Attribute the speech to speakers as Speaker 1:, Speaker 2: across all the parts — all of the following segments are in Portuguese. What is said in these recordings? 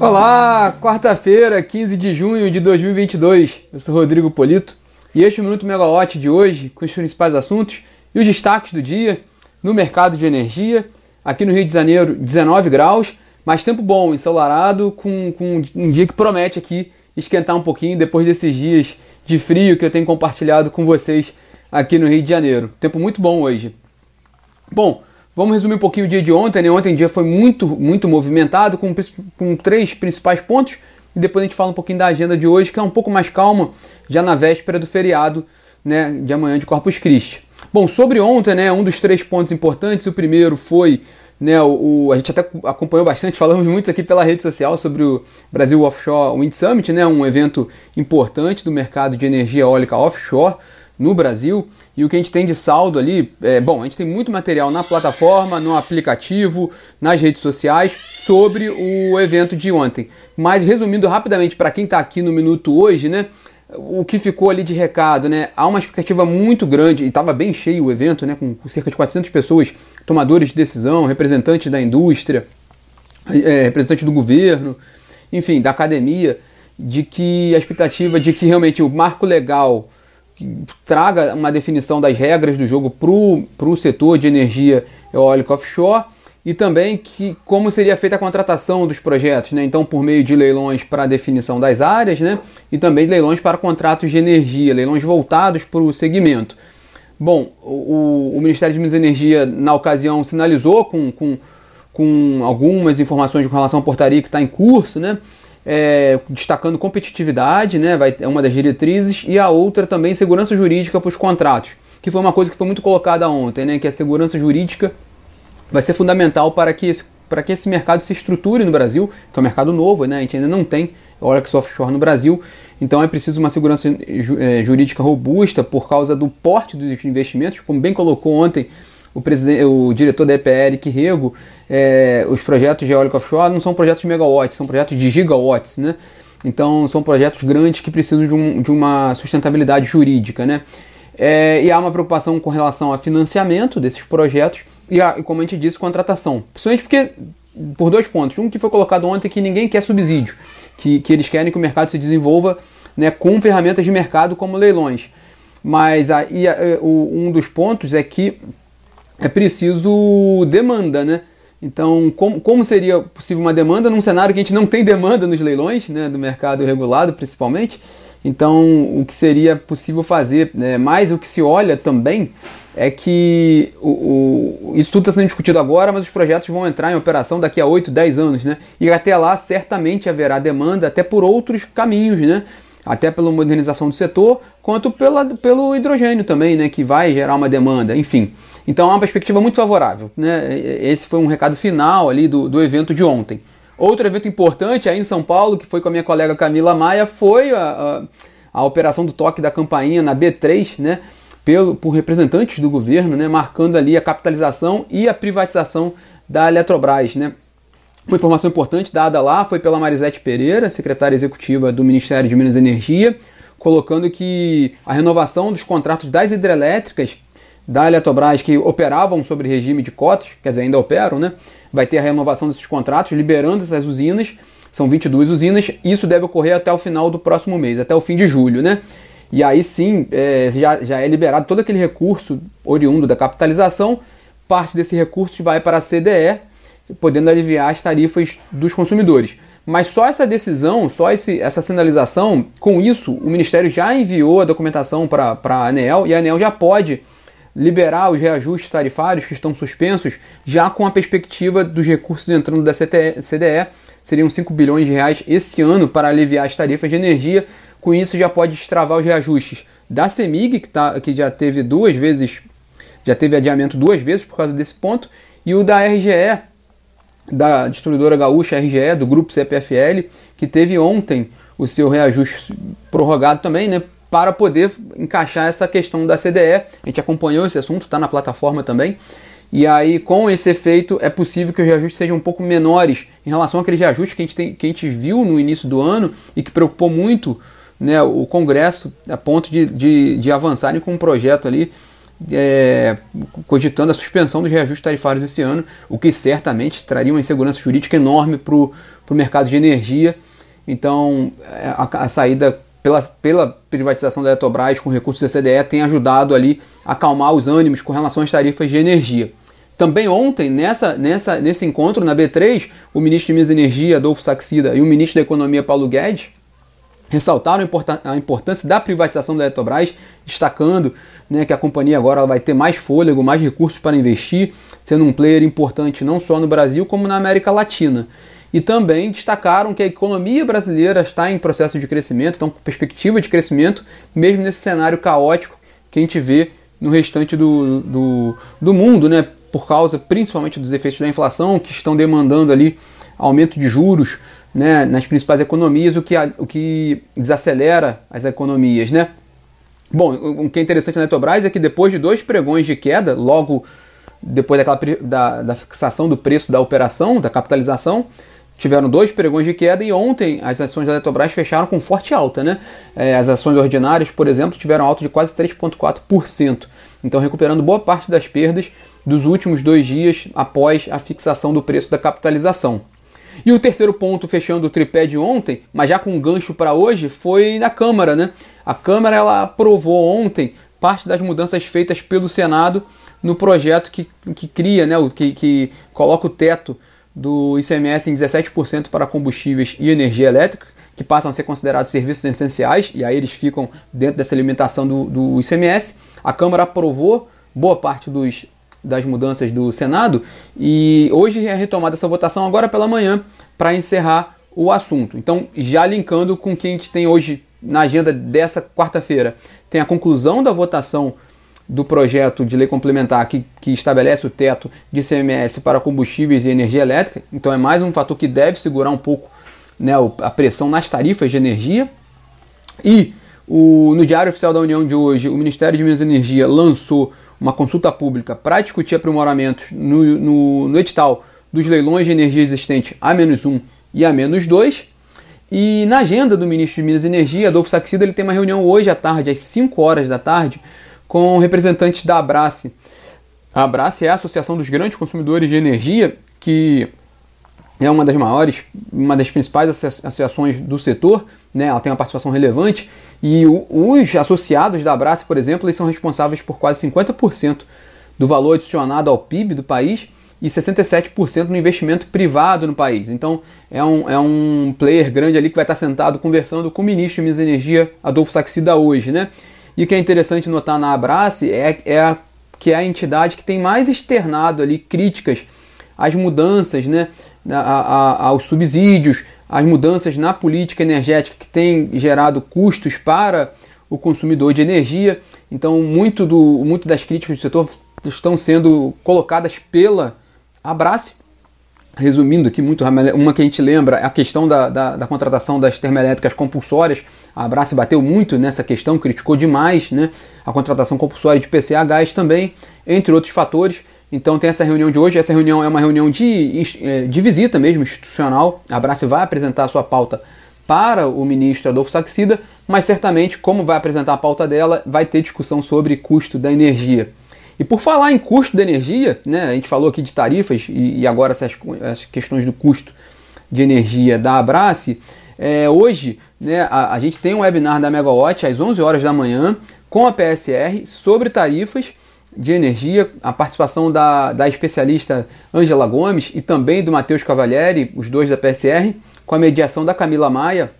Speaker 1: Olá, quarta-feira, 15 de junho de 2022. Eu sou Rodrigo Polito e este é o Minuto Megawatt de hoje com os principais assuntos e os destaques do dia no mercado de energia. Aqui no Rio de Janeiro, 19 graus, mas tempo bom, ensolarado, com, com um dia que promete aqui esquentar um pouquinho depois desses dias de frio que eu tenho compartilhado com vocês aqui no Rio de Janeiro. Tempo muito bom hoje. Bom, Vamos resumir um pouquinho o dia de ontem. Né? Ontem o dia foi muito, muito movimentado, com, com três principais pontos. E depois a gente fala um pouquinho da agenda de hoje, que é um pouco mais calma, já na véspera do feriado né, de amanhã de Corpus Christi. Bom, sobre ontem, né, um dos três pontos importantes, o primeiro foi né, o, o, a gente até acompanhou bastante, falamos muito aqui pela rede social sobre o Brasil Offshore Wind Summit, né, um evento importante do mercado de energia eólica offshore no Brasil. E o que a gente tem de saldo ali, é, bom, a gente tem muito material na plataforma, no aplicativo, nas redes sociais sobre o evento de ontem. Mas resumindo rapidamente para quem está aqui no minuto hoje, né? O que ficou ali de recado, né? Há uma expectativa muito grande e estava bem cheio o evento, né? Com cerca de 400 pessoas, tomadores de decisão, representantes da indústria, é, representantes do governo, enfim, da academia, de que a expectativa de que realmente o marco legal traga uma definição das regras do jogo para o setor de energia eólica offshore e também que como seria feita a contratação dos projetos, né? Então, por meio de leilões para definição das áreas, né? E também leilões para contratos de energia, leilões voltados para o segmento. Bom, o, o, Ministério de Minas e Energia, na ocasião, sinalizou com, com, com algumas informações com relação à portaria que está em curso, né? É, destacando competitividade, né, vai, é uma das diretrizes, e a outra também segurança jurídica para os contratos, que foi uma coisa que foi muito colocada ontem, né, que a segurança jurídica vai ser fundamental para que esse, para que esse mercado se estruture no Brasil, que é um mercado novo, né, a gente ainda não tem Olex Offshore no Brasil, então é preciso uma segurança é, jurídica robusta por causa do porte dos investimentos, como bem colocou ontem o, o diretor da EPL, que Rego, é, os projetos de eólica offshore não são projetos de megawatts, são projetos de gigawatts, né? Então são projetos grandes que precisam de, um, de uma sustentabilidade jurídica, né? É, e há uma preocupação com relação a financiamento desses projetos e, a, como a gente disse, contratação. Principalmente porque, por dois pontos. Um que foi colocado ontem que ninguém quer subsídio, que, que eles querem que o mercado se desenvolva né, com ferramentas de mercado como leilões. Mas aí um dos pontos é que é preciso demanda, né? Então, como, como seria possível uma demanda num cenário que a gente não tem demanda nos leilões, né, do mercado regulado principalmente? Então, o que seria possível fazer, né, mais o que se olha também é que o, o isso tudo está sendo discutido agora, mas os projetos vão entrar em operação daqui a 8, 10 anos, né? E até lá certamente haverá demanda até por outros caminhos, né? Até pela modernização do setor, quanto pela, pelo hidrogênio também, né? Que vai gerar uma demanda, enfim. Então é uma perspectiva muito favorável. Né? Esse foi um recado final ali do, do evento de ontem. Outro evento importante aí em São Paulo, que foi com a minha colega Camila Maia, foi a, a, a operação do toque da campainha na B3, né? Pelo, por representantes do governo, né? marcando ali a capitalização e a privatização da Eletrobras. Né? Uma informação importante dada lá foi pela Marisete Pereira, secretária executiva do Ministério de Minas e Energia, colocando que a renovação dos contratos das hidrelétricas da Eletrobras que operavam sobre regime de cotas, quer dizer, ainda operam, né? Vai ter a renovação desses contratos, liberando essas usinas, são 22 usinas, isso deve ocorrer até o final do próximo mês, até o fim de julho, né? E aí sim, é, já, já é liberado todo aquele recurso oriundo da capitalização, parte desse recurso vai para a CDE, podendo aliviar as tarifas dos consumidores. Mas só essa decisão, só esse, essa sinalização, com isso, o Ministério já enviou a documentação para a ANEL e a ANEL já pode liberar os reajustes tarifários que estão suspensos, já com a perspectiva dos recursos entrando da CDE, seriam 5 bilhões de reais esse ano para aliviar as tarifas de energia. Com isso já pode destravar os reajustes da CEMIG, que, tá, que já teve duas vezes, já teve adiamento duas vezes por causa desse ponto, e o da RGE, da distribuidora gaúcha RGE, do grupo CPFL, que teve ontem o seu reajuste prorrogado também, né, para poder encaixar essa questão da CDE. A gente acompanhou esse assunto, está na plataforma também. E aí, com esse efeito, é possível que os reajustes sejam um pouco menores em relação àqueles reajustes que a gente, tem, que a gente viu no início do ano e que preocupou muito né, o Congresso a ponto de, de, de avançarem com um projeto ali é, cogitando a suspensão dos reajustes tarifários esse ano, o que certamente traria uma insegurança jurídica enorme para o mercado de energia. Então, é, a, a, saída pela, pela privatização da Eletrobras com recursos da CDE tem ajudado ali a acalmar os ânimos com relação às tarifas de energia. Também ontem, nessa, nessa, nesse encontro na B3, o ministro de Minas e Energia, Adolfo Saxida, e o ministro da Economia, Paulo Guedes, ressaltaram a importância da privatização da Eletrobras, destacando né, que a companhia agora vai ter mais fôlego, mais recursos para investir, sendo um player importante não só no Brasil, como na América Latina. E também destacaram que a economia brasileira está em processo de crescimento, então perspectiva de crescimento, mesmo nesse cenário caótico que a gente vê no restante do, do, do mundo, né? por causa principalmente dos efeitos da inflação, que estão demandando ali aumento de juros né, nas principais economias, o que, o que desacelera as economias. Né? Bom, o que é interessante na Eletrobras é que depois de dois pregões de queda, logo depois daquela, da, da fixação do preço da operação, da capitalização, tiveram dois pregões de queda e ontem as ações da Eletrobras fecharam com forte alta. Né? É, as ações ordinárias, por exemplo, tiveram alta de quase 3,4%. Então, recuperando boa parte das perdas dos últimos dois dias após a fixação do preço da capitalização. E o terceiro ponto, fechando o tripé de ontem, mas já com gancho para hoje, foi na Câmara. Né? A Câmara ela aprovou ontem parte das mudanças feitas pelo Senado no projeto que, que cria, né, que, que coloca o teto do ICMS em 17% para combustíveis e energia elétrica, que passam a ser considerados serviços essenciais, e aí eles ficam dentro dessa limitação do, do ICMS. A Câmara aprovou boa parte dos das mudanças do Senado e hoje é retomada essa votação agora pela manhã para encerrar o assunto. Então, já linkando com o que a gente tem hoje na agenda dessa quarta-feira, tem a conclusão da votação do projeto de lei complementar que, que estabelece o teto de CMS para combustíveis e energia elétrica. Então, é mais um fator que deve segurar um pouco né, a pressão nas tarifas de energia. E o, no Diário Oficial da União de hoje, o Ministério de Minas e Energia lançou uma consulta pública para discutir aprimoramentos no, no, no edital dos leilões de energia existente A-1 e A-2. E na agenda do ministro de Minas e Energia, Adolfo Saxida, ele tem uma reunião hoje à tarde, às 5 horas da tarde, com representantes da Abrace. A Abrace é a Associação dos Grandes Consumidores de Energia, que é uma das maiores, uma das principais associações do setor, né? ela tem uma participação relevante e os associados da Abrace, por exemplo, eles são responsáveis por quase 50% do valor adicionado ao PIB do país e 67% no investimento privado no país. Então é um, é um player grande ali que vai estar sentado conversando com o ministro de Minas e Energia, Adolfo Saxida, hoje. Né? E o que é interessante notar na Abrace é, é a, que é a entidade que tem mais externado ali críticas às mudanças, né? a, a, aos subsídios, as mudanças na política energética que tem gerado custos para o consumidor de energia. Então, muito, do, muito das críticas do setor estão sendo colocadas pela Abrace. Resumindo aqui, muito uma que a gente lembra a questão da, da, da contratação das termoelétricas compulsórias. A Abrace bateu muito nessa questão, criticou demais né, a contratação compulsória de PCA gás também, entre outros fatores. Então tem essa reunião de hoje. Essa reunião é uma reunião de, é, de visita mesmo, institucional. A Abrace vai apresentar a sua pauta para o ministro Adolfo Saxida, mas certamente, como vai apresentar a pauta dela, vai ter discussão sobre custo da energia. E por falar em custo da energia, né, a gente falou aqui de tarifas e, e agora essas, questões do custo de energia da Abrace, é, hoje né, a, a gente tem um webinar da Megawatt às 11 horas da manhã com a PSR sobre tarifas de energia, a participação da, da especialista Ângela Gomes e também do Matheus Cavalieri, os dois da PSR, com a mediação da Camila Maia,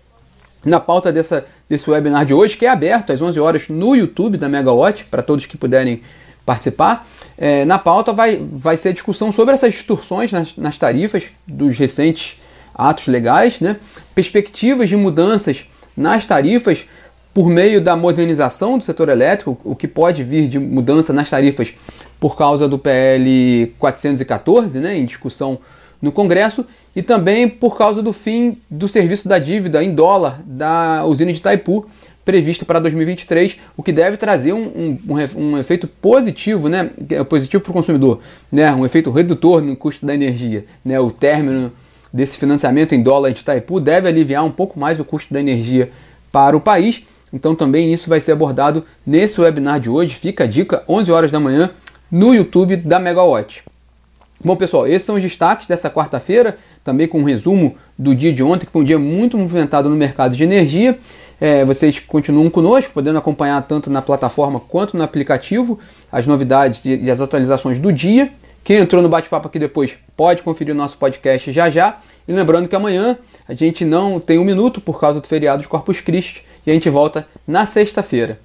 Speaker 1: na pauta dessa, desse webinar de hoje, que é aberto às 11 horas no YouTube da Megawatt, para todos que puderem participar. É, na pauta vai, vai ser discussão sobre essas distorções nas, nas tarifas dos recentes atos legais, né? perspectivas de mudanças nas tarifas por meio da modernização do setor elétrico, o que pode vir de mudança nas tarifas por causa do PL 414, né, em discussão no Congresso, e também por causa do fim do serviço da dívida em dólar da usina de Itaipu, previsto para 2023, o que deve trazer um, um, um efeito positivo, né, é positivo para o consumidor, né, um efeito redutor no custo da energia. Né, o término desse financiamento em dólar de Itaipu deve aliviar um pouco mais o custo da energia para o país então também isso vai ser abordado nesse webinar de hoje. Fica a dica, 11 horas da manhã, no YouTube da Megawatt. Bom, pessoal, esses são os destaques dessa quarta-feira, também com um resumo do dia de ontem, que foi um dia muito movimentado no mercado de energia. É, vocês continuam conosco, podendo acompanhar tanto na plataforma quanto no aplicativo as novidades e as atualizações do dia. Quem entrou no bate-papo aqui depois pode conferir o nosso podcast já já. E lembrando que amanhã a gente não tem um minuto por causa do feriado de Corpus Christi e a gente volta na sexta-feira.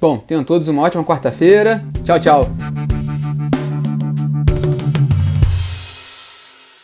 Speaker 1: Bom, tenham todos uma ótima quarta-feira. Tchau, tchau.